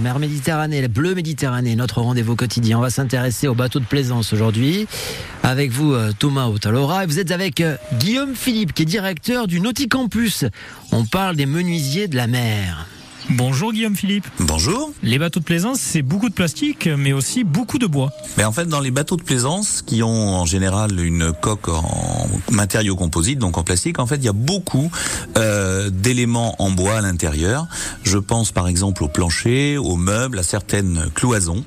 mer Méditerranée, la bleue Méditerranée, notre rendez-vous quotidien. On va s'intéresser au bateau de plaisance aujourd'hui. Avec vous, euh, Thomas Otalora, et vous êtes avec euh, Guillaume Philippe, qui est directeur du Nauticampus. On parle des menuisiers de la mer. Bonjour Guillaume Philippe. Bonjour. Les bateaux de plaisance, c'est beaucoup de plastique, mais aussi beaucoup de bois. Mais en fait, dans les bateaux de plaisance, qui ont en général une coque en matériaux composites, donc en plastique, en fait, il y a beaucoup euh, d'éléments en bois à l'intérieur. Je pense par exemple au plancher, aux meubles, à certaines cloisons.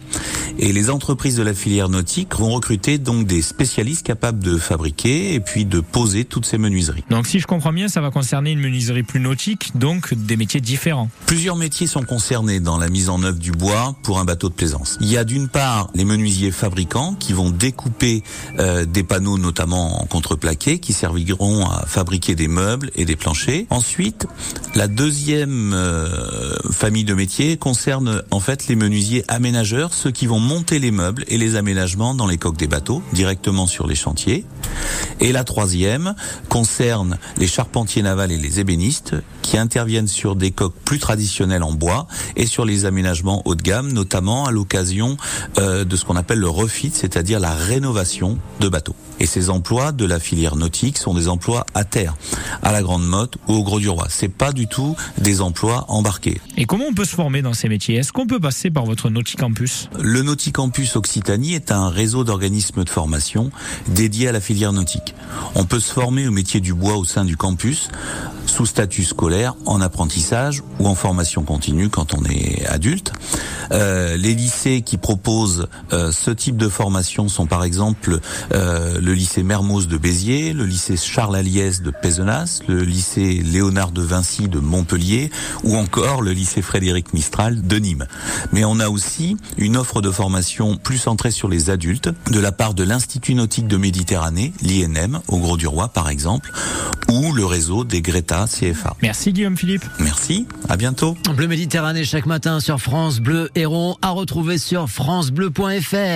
Et les entreprises de la filière nautique vont recruter donc des spécialistes capables de fabriquer et puis de poser toutes ces menuiseries. Donc si je comprends bien, ça va concerner une menuiserie plus nautique, donc des métiers différents. Plusieurs métiers sont concernés dans la mise en œuvre du bois pour un bateau de plaisance. Il y a d'une part les menuisiers fabricants qui vont découper euh, des panneaux notamment en contreplaqué qui serviront à fabriquer des meubles et des planchers. Ensuite, la deuxième euh, famille de métiers concerne en fait les menuisiers aménageurs, ceux qui vont monter les meubles et les aménagements dans les coques des bateaux directement sur les chantiers. Et la troisième concerne les charpentiers navals et les ébénistes qui interviennent sur des coques plus traditionnelles en bois et sur les aménagements haut de gamme, notamment à l'occasion euh, de ce qu'on appelle le refit, c'est-à-dire la rénovation de bateaux. Et ces emplois de la filière nautique sont des emplois à terre, à la Grande Motte ou au Gros du Roi. C'est pas du tout des emplois embarqués. Et comment on peut se former dans ces métiers? Est-ce qu'on peut passer par votre Nauticampus Le Nauticampus Occitanie est un réseau d'organismes de formation dédié à la filière nautique. On peut se former au métier du bois au sein du campus sous statut scolaire, en apprentissage ou en formation continue quand on est adulte. Euh, les lycées qui proposent euh, ce type de formation sont par exemple euh, le lycée Mermoz de Béziers, le lycée Charles Aliès de Pézenas, le lycée Léonard de Vinci de Montpellier ou encore le lycée Frédéric Mistral de Nîmes. Mais on a aussi une offre de formation plus centrée sur les adultes de la part de l'Institut nautique de Méditerranée, l'INM, au Gros du Roi par exemple, ou le réseau des Greta CFA. Merci Guillaume Philippe. Merci, à bientôt. Bleu Méditerranée chaque matin sur France Bleu Héron, à retrouver sur francebleu.fr.